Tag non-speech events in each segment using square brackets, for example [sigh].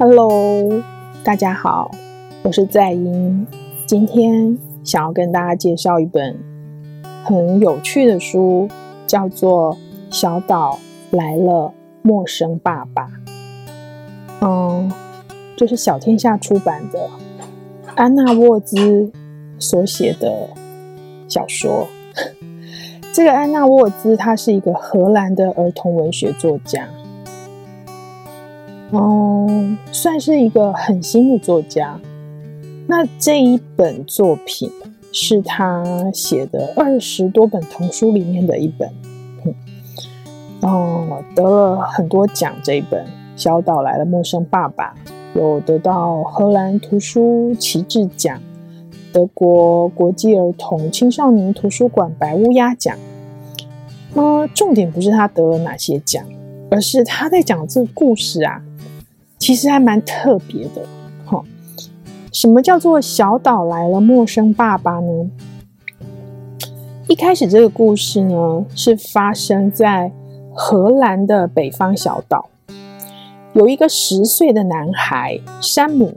Hello，大家好，我是在英。今天想要跟大家介绍一本很有趣的书，叫做《小岛来了陌生爸爸》。嗯，这是小天下出版的安娜沃兹所写的小说。[laughs] 这个安娜沃兹，她是一个荷兰的儿童文学作家。哦，算是一个很新的作家。那这一本作品是他写的二十多本童书里面的一本，嗯，哦，得了很多奖。这一本《小岛来了陌生爸爸》有得到荷兰图书旗帜奖、德国国际儿童青少年图书馆白乌鸦奖。嗯，重点不是他得了哪些奖，而是他在讲这个故事啊。其实还蛮特别的，哈。什么叫做小岛来了陌生爸爸呢？一开始这个故事呢，是发生在荷兰的北方小岛，有一个十岁的男孩山姆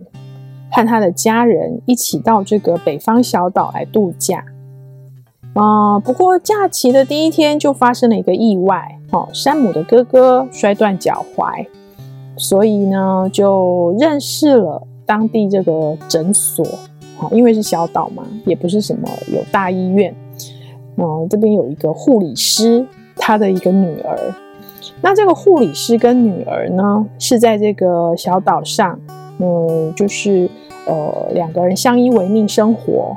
和他的家人一起到这个北方小岛来度假。啊，不过假期的第一天就发生了一个意外，哦，山姆的哥哥摔断脚踝。所以呢，就认识了当地这个诊所，因为是小岛嘛，也不是什么有大医院。嗯，这边有一个护理师，他的一个女儿。那这个护理师跟女儿呢，是在这个小岛上，嗯，就是呃两个人相依为命生活。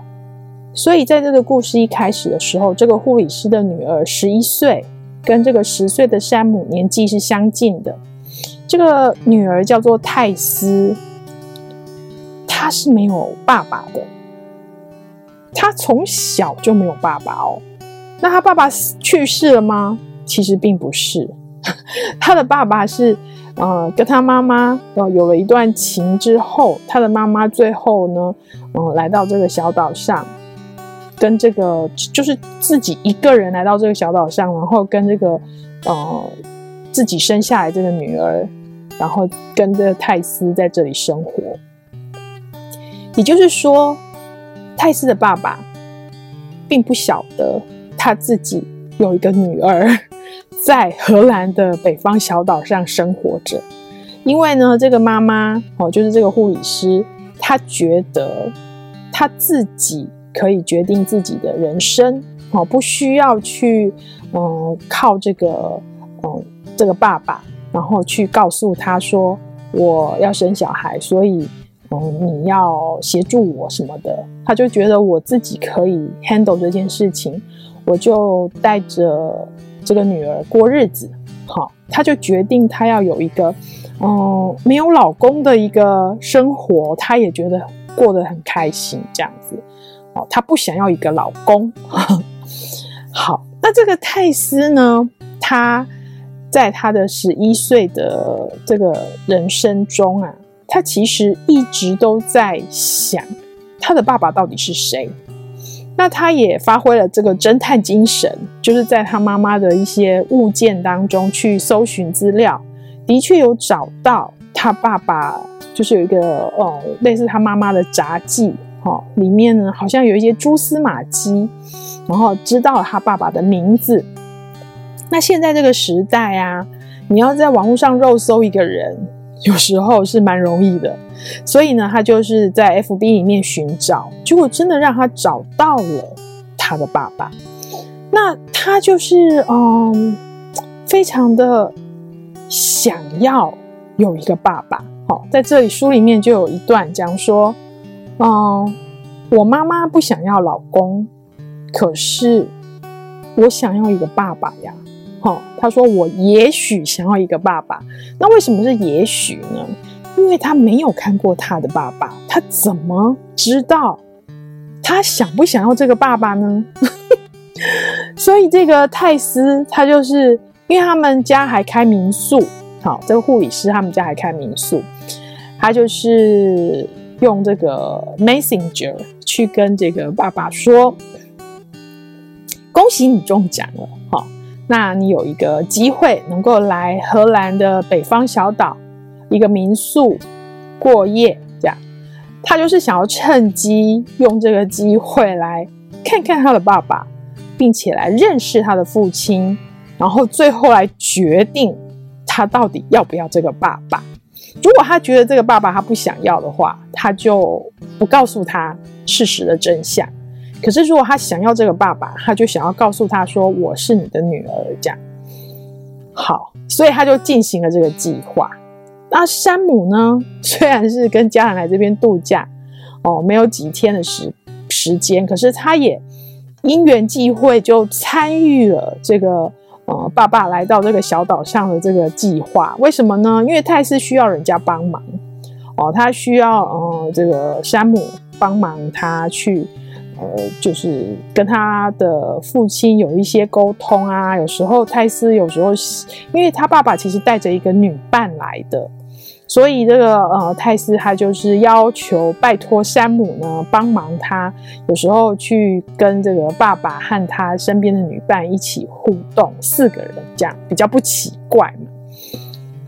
所以在这个故事一开始的时候，这个护理师的女儿十一岁，跟这个十岁的山姆年纪是相近的。这个女儿叫做泰斯，她是没有爸爸的，她从小就没有爸爸哦。那她爸爸去世了吗？其实并不是，[laughs] 她的爸爸是呃跟她妈妈呃有了一段情之后，她的妈妈最后呢，嗯、呃，来到这个小岛上，跟这个就是自己一个人来到这个小岛上，然后跟这个呃。自己生下来这个女儿，然后跟着泰斯在这里生活。也就是说，泰斯的爸爸并不晓得他自己有一个女儿 [laughs] 在荷兰的北方小岛上生活着。因为呢，这个妈妈哦，就是这个护理师，她觉得她自己可以决定自己的人生哦，不需要去嗯靠这个嗯。这个爸爸，然后去告诉他说：“我要生小孩，所以，嗯，你要协助我什么的。”他就觉得我自己可以 handle 这件事情，我就带着这个女儿过日子。好，他就决定他要有一个，嗯，没有老公的一个生活，他也觉得过得很开心，这样子。哦，他不想要一个老公。[laughs] 好，那这个泰斯呢，他。在他的十一岁的这个人生中啊，他其实一直都在想他的爸爸到底是谁。那他也发挥了这个侦探精神，就是在他妈妈的一些物件当中去搜寻资料，的确有找到他爸爸，就是有一个呃类似他妈妈的杂记，哈，里面呢好像有一些蛛丝马迹，然后知道了他爸爸的名字。那现在这个时代啊，你要在网络上肉搜一个人，有时候是蛮容易的。所以呢，他就是在 FB 里面寻找，结果真的让他找到了他的爸爸。那他就是嗯，非常的想要有一个爸爸。好，在这里书里面就有一段讲说，嗯，我妈妈不想要老公，可是我想要一个爸爸呀。哦，他说我也许想要一个爸爸，那为什么是也许呢？因为他没有看过他的爸爸，他怎么知道他想不想要这个爸爸呢？[laughs] 所以这个泰斯他就是因为他们家还开民宿，好，这个护理师他们家还开民宿，他就是用这个 Messenger 去跟这个爸爸说：“恭喜你中奖了。”好。那你有一个机会能够来荷兰的北方小岛一个民宿，过夜，这样。他就是想要趁机用这个机会来看看他的爸爸，并且来认识他的父亲，然后最后来决定他到底要不要这个爸爸。如果他觉得这个爸爸他不想要的话，他就不告诉他事实的真相。可是如果他想要这个爸爸，他就想要告诉他说：“我是你的女儿。”这样。好，所以他就进行了这个计划。那山姆呢？虽然是跟家人来这边度假，哦，没有几天的时时间，可是他也因缘际会就参与了这个呃爸爸来到这个小岛上的这个计划。为什么呢？因为泰斯需要人家帮忙，哦，他需要呃这个山姆帮忙他去。呃，就是跟他的父亲有一些沟通啊。有时候泰斯，有时候因为他爸爸其实带着一个女伴来的，所以这个呃泰斯他就是要求拜托山姆呢帮忙他，有时候去跟这个爸爸和他身边的女伴一起互动，四个人这样比较不奇怪嘛。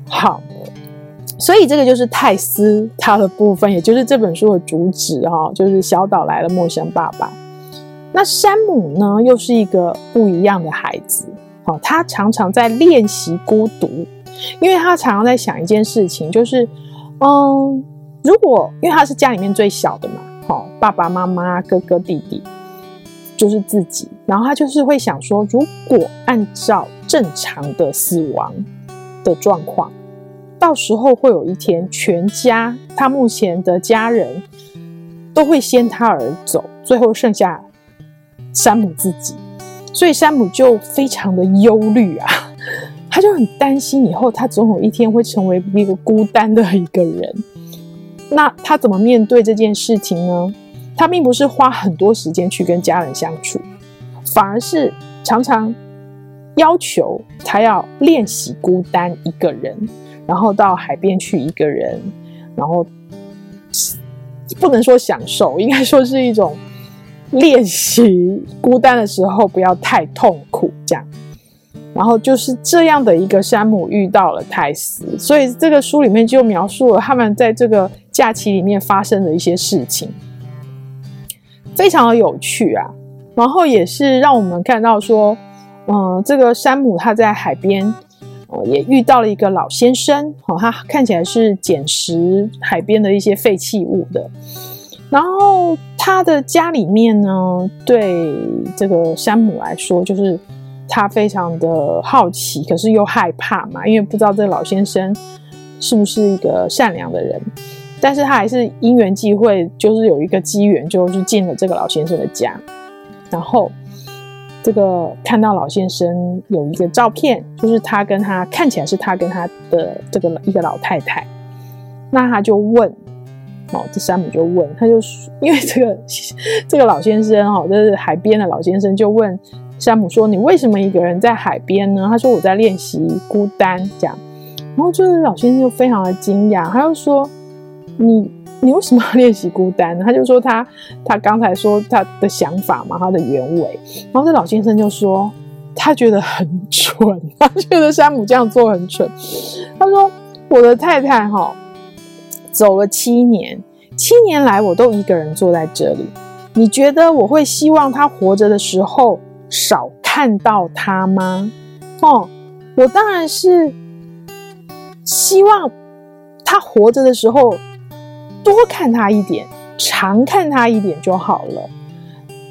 好。所以这个就是泰斯他的部分，也就是这本书的主旨哈，就是小岛来了陌生爸爸。那山姆呢，又是一个不一样的孩子，好，他常常在练习孤独，因为他常常在想一件事情，就是，嗯，如果因为他是家里面最小的嘛，好，爸爸妈妈、哥哥弟弟就是自己，然后他就是会想说，如果按照正常的死亡的状况。到时候会有一天，全家他目前的家人都会先他而走，最后剩下山姆自己，所以山姆就非常的忧虑啊，[laughs] 他就很担心以后他总有一天会成为一个孤单的一个人。那他怎么面对这件事情呢？他并不是花很多时间去跟家人相处，反而是常常要求他要练习孤单一个人。然后到海边去一个人，然后不能说享受，应该说是一种练习孤单的时候不要太痛苦这样。然后就是这样的一个山姆遇到了泰斯，所以这个书里面就描述了他们在这个假期里面发生的一些事情，非常的有趣啊。然后也是让我们看到说，嗯，这个山姆他在海边。也遇到了一个老先生，哦，他看起来是捡拾海边的一些废弃物的。然后他的家里面呢，对这个山姆来说，就是他非常的好奇，可是又害怕嘛，因为不知道这个老先生是不是一个善良的人。但是他还是因缘际会，就是有一个机缘，就是进了这个老先生的家，然后。这个看到老先生有一个照片，就是他跟他看起来是他跟他的这个一个老太太，那他就问，哦，这山姆就问，他就 [laughs] 因为这个这个老先生哈，就是海边的老先生就问山姆说：“你为什么一个人在海边呢？”他说：“我在练习孤单。”这样，然后就是老先生就非常的惊讶，他就说：“你。”你为什么要练习孤单呢？他就说他他刚才说他的想法嘛，他的原委。然后这老先生就说他觉得很蠢，[laughs] 他觉得山姆这样做很蠢。他说我的太太哈走了七年，七年来我都一个人坐在这里。你觉得我会希望他活着的时候少看到他吗？哦，我当然是希望他活着的时候。多看他一点，常看他一点就好了。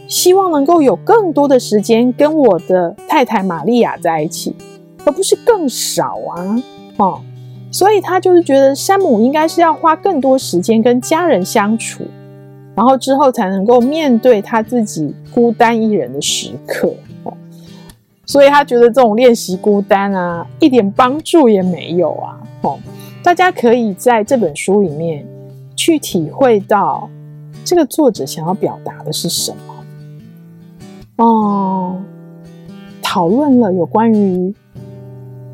希望能够有更多的时间跟我的太太玛利亚在一起，而不是更少啊！哦，所以他就是觉得山姆应该是要花更多时间跟家人相处，然后之后才能够面对他自己孤单一人的时刻。哦，所以他觉得这种练习孤单啊，一点帮助也没有啊！哦，大家可以在这本书里面。去体会到这个作者想要表达的是什么？哦，讨论了有关于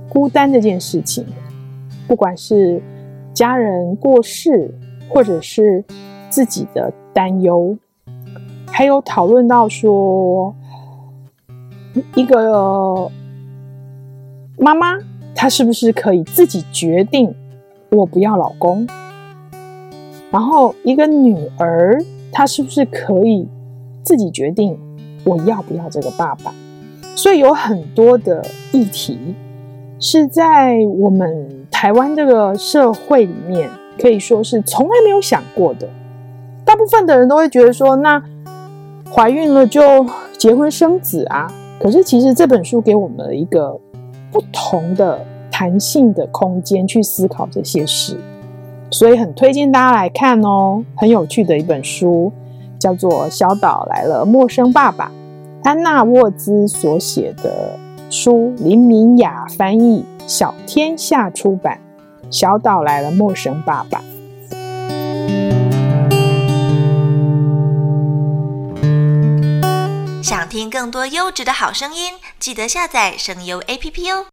孤单这件事情，不管是家人过世，或者是自己的担忧，还有讨论到说一个妈妈，她是不是可以自己决定我不要老公？然后一个女儿，她是不是可以自己决定我要不要这个爸爸？所以有很多的议题是在我们台湾这个社会里面，可以说是从来没有想过的。大部分的人都会觉得说，那怀孕了就结婚生子啊。可是其实这本书给我们了一个不同的弹性的空间去思考这些事，所以很推荐大家来看哦，很有趣的一本书，叫做《小岛来了，陌生爸爸》，安娜沃兹所写的书，林敏雅翻译，小天下出版，《小岛来了，陌生爸爸》。想听更多优质的好声音，记得下载声优 APP 哦。